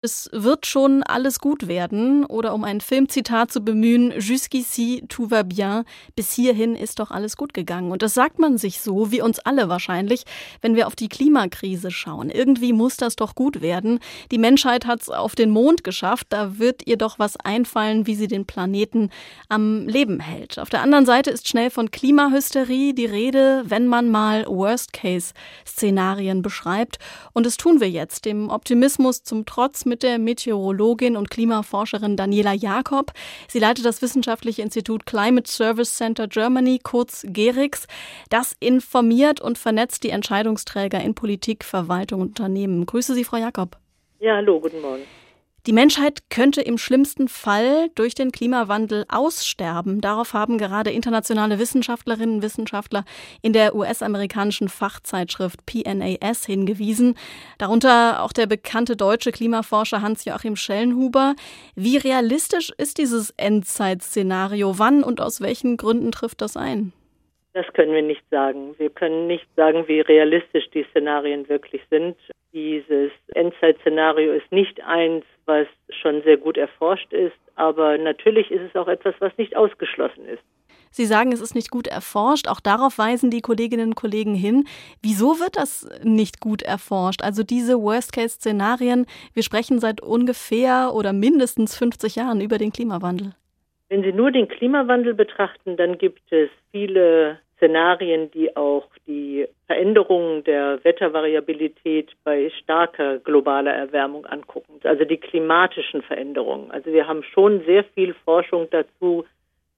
Es wird schon alles gut werden oder um ein Filmzitat zu bemühen, jusqu'ici tout va bien, bis hierhin ist doch alles gut gegangen. Und das sagt man sich so, wie uns alle wahrscheinlich, wenn wir auf die Klimakrise schauen. Irgendwie muss das doch gut werden. Die Menschheit hat es auf den Mond geschafft, da wird ihr doch was einfallen, wie sie den Planeten am Leben hält. Auf der anderen Seite ist schnell von Klimahysterie die Rede, wenn man mal Worst-Case-Szenarien beschreibt. Und das tun wir jetzt, dem Optimismus zum Trotz mit der Meteorologin und Klimaforscherin Daniela Jakob. Sie leitet das wissenschaftliche Institut Climate Service Center Germany, kurz GERIX. Das informiert und vernetzt die Entscheidungsträger in Politik, Verwaltung und Unternehmen. Grüße Sie, Frau Jakob. Ja, hallo, guten Morgen. Die Menschheit könnte im schlimmsten Fall durch den Klimawandel aussterben. Darauf haben gerade internationale Wissenschaftlerinnen und Wissenschaftler in der US-amerikanischen Fachzeitschrift PNAS hingewiesen. Darunter auch der bekannte deutsche Klimaforscher Hans-Joachim Schellenhuber. Wie realistisch ist dieses Endzeitszenario? Wann und aus welchen Gründen trifft das ein? Das können wir nicht sagen. Wir können nicht sagen, wie realistisch die Szenarien wirklich sind. Dieses Endzeitszenario ist nicht eins, was schon sehr gut erforscht ist, aber natürlich ist es auch etwas, was nicht ausgeschlossen ist. Sie sagen, es ist nicht gut erforscht. Auch darauf weisen die Kolleginnen und Kollegen hin. Wieso wird das nicht gut erforscht? Also diese Worst-Case-Szenarien, wir sprechen seit ungefähr oder mindestens 50 Jahren über den Klimawandel. Wenn Sie nur den Klimawandel betrachten, dann gibt es viele Szenarien, die auch die Veränderungen der Wettervariabilität bei starker globaler Erwärmung angucken, also die klimatischen Veränderungen. Also wir haben schon sehr viel Forschung dazu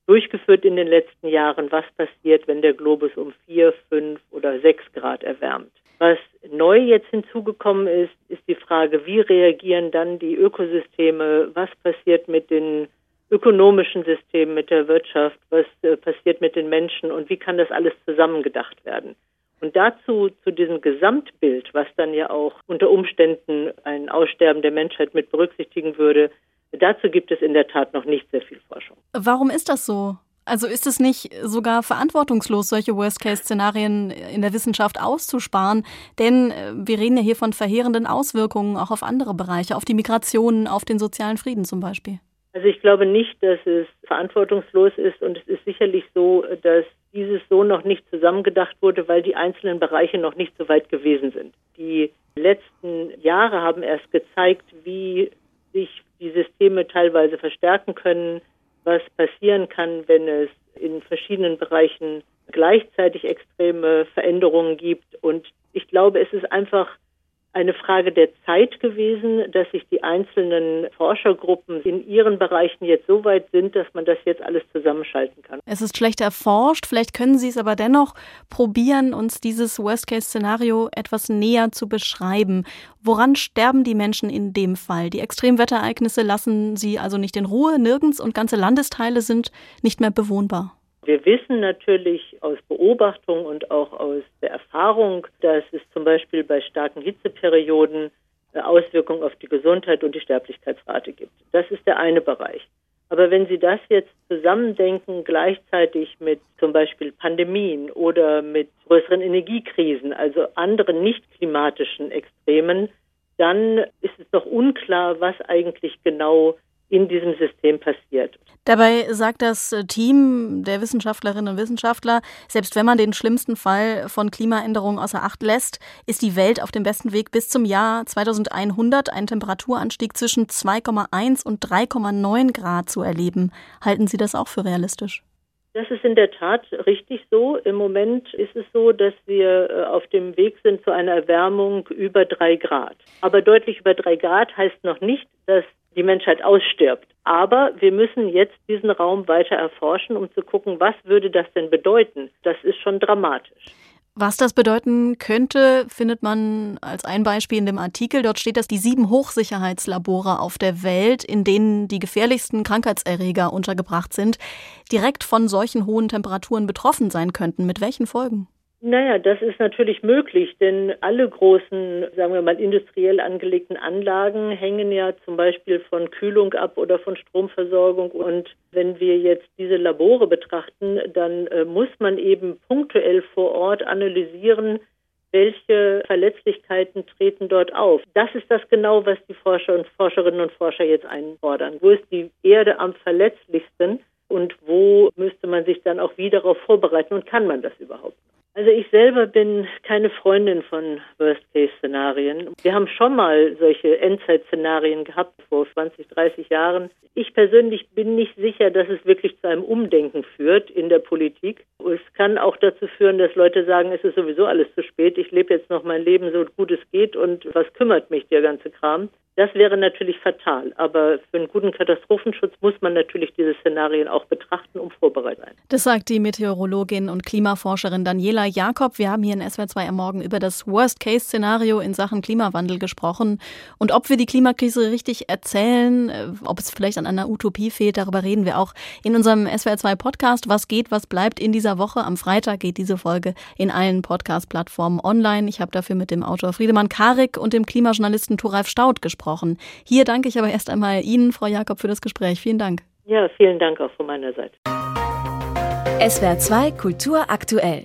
durchgeführt in den letzten Jahren, was passiert, wenn der Globus um vier, fünf oder sechs Grad erwärmt. Was neu jetzt hinzugekommen ist, ist die Frage, wie reagieren dann die Ökosysteme, was passiert mit den ökonomischen System, mit der Wirtschaft, was äh, passiert mit den Menschen und wie kann das alles zusammengedacht werden. Und dazu, zu diesem Gesamtbild, was dann ja auch unter Umständen ein Aussterben der Menschheit mit berücksichtigen würde, dazu gibt es in der Tat noch nicht sehr viel Forschung. Warum ist das so? Also ist es nicht sogar verantwortungslos, solche Worst-Case-Szenarien in der Wissenschaft auszusparen? Denn äh, wir reden ja hier von verheerenden Auswirkungen auch auf andere Bereiche, auf die Migration, auf den sozialen Frieden zum Beispiel. Also ich glaube nicht, dass es verantwortungslos ist und es ist sicherlich so, dass dieses so noch nicht zusammengedacht wurde, weil die einzelnen Bereiche noch nicht so weit gewesen sind. Die letzten Jahre haben erst gezeigt, wie sich die Systeme teilweise verstärken können, was passieren kann, wenn es in verschiedenen Bereichen gleichzeitig extreme Veränderungen gibt. Und ich glaube, es ist einfach eine Frage der Zeit gewesen, dass sich die einzelnen Forschergruppen in ihren Bereichen jetzt so weit sind, dass man das jetzt alles zusammenschalten kann. Es ist schlecht erforscht, vielleicht können Sie es aber dennoch probieren, uns dieses Worst-Case-Szenario etwas näher zu beschreiben. Woran sterben die Menschen in dem Fall? Die Extremwetterereignisse lassen sie also nicht in Ruhe, nirgends und ganze Landesteile sind nicht mehr bewohnbar. Wir wissen natürlich aus Beobachtung und auch aus der Erfahrung, dass es zum Beispiel bei starken Hitzeperioden äh, Auswirkungen auf die Gesundheit und die Sterblichkeitsrate gibt. Das ist der eine Bereich. Aber wenn Sie das jetzt zusammendenken, gleichzeitig mit zum Beispiel Pandemien oder mit größeren Energiekrisen, also anderen nicht klimatischen Extremen, dann ist es noch unklar, was eigentlich genau in diesem System passiert. Dabei sagt das Team der Wissenschaftlerinnen und Wissenschaftler, selbst wenn man den schlimmsten Fall von Klimaänderungen außer Acht lässt, ist die Welt auf dem besten Weg bis zum Jahr 2100 einen Temperaturanstieg zwischen 2,1 und 3,9 Grad zu erleben. Halten Sie das auch für realistisch? Das ist in der Tat richtig so. Im Moment ist es so, dass wir äh, auf dem Weg sind zu einer Erwärmung über drei Grad. Aber deutlich über drei Grad heißt noch nicht, dass die Menschheit ausstirbt. Aber wir müssen jetzt diesen Raum weiter erforschen, um zu gucken, was würde das denn bedeuten. Das ist schon dramatisch. Was das bedeuten könnte, findet man als ein Beispiel in dem Artikel. Dort steht, dass die sieben Hochsicherheitslabore auf der Welt, in denen die gefährlichsten Krankheitserreger untergebracht sind, direkt von solchen hohen Temperaturen betroffen sein könnten. Mit welchen Folgen? Naja, das ist natürlich möglich, denn alle großen, sagen wir mal, industriell angelegten Anlagen hängen ja zum Beispiel von Kühlung ab oder von Stromversorgung. Und wenn wir jetzt diese Labore betrachten, dann äh, muss man eben punktuell vor Ort analysieren, welche Verletzlichkeiten treten dort auf. Das ist das genau, was die Forscher und Forscherinnen und Forscher jetzt einfordern. Wo ist die Erde am verletzlichsten und wo müsste man sich dann auch wie darauf vorbereiten und kann man das überhaupt? Also ich selber bin keine Freundin von Worst-Case-Szenarien. Wir haben schon mal solche Endzeit-Szenarien gehabt vor 20, 30 Jahren. Ich persönlich bin nicht sicher, dass es wirklich zu einem Umdenken führt in der Politik. Es kann auch dazu führen, dass Leute sagen, es ist sowieso alles zu spät, ich lebe jetzt noch mein Leben so gut es geht und was kümmert mich der ganze Kram. Das wäre natürlich fatal, aber für einen guten Katastrophenschutz muss man natürlich diese Szenarien auch betrachten, um vorbereitet sein. Das sagt die Meteorologin und Klimaforscherin Daniela Jakob. Wir haben hier in SWR2 am Morgen über das Worst-Case-Szenario in Sachen Klimawandel gesprochen und ob wir die Klimakrise richtig erzählen, äh, ob es vielleicht an einer Utopie fehlt, darüber reden wir auch in unserem SWR2-Podcast. Was geht, was bleibt in dieser Woche? Am Freitag geht diese Folge in allen Podcast-Plattformen online. Ich habe dafür mit dem Autor Friedemann Karik und dem Klimajournalisten Thoralf Staud gesprochen gesprochen. Hier danke ich aber erst einmal Ihnen, Frau Jakob, für das Gespräch. Vielen Dank. Ja, vielen Dank auch von meiner Seite. SWR 2 Kultur aktuell.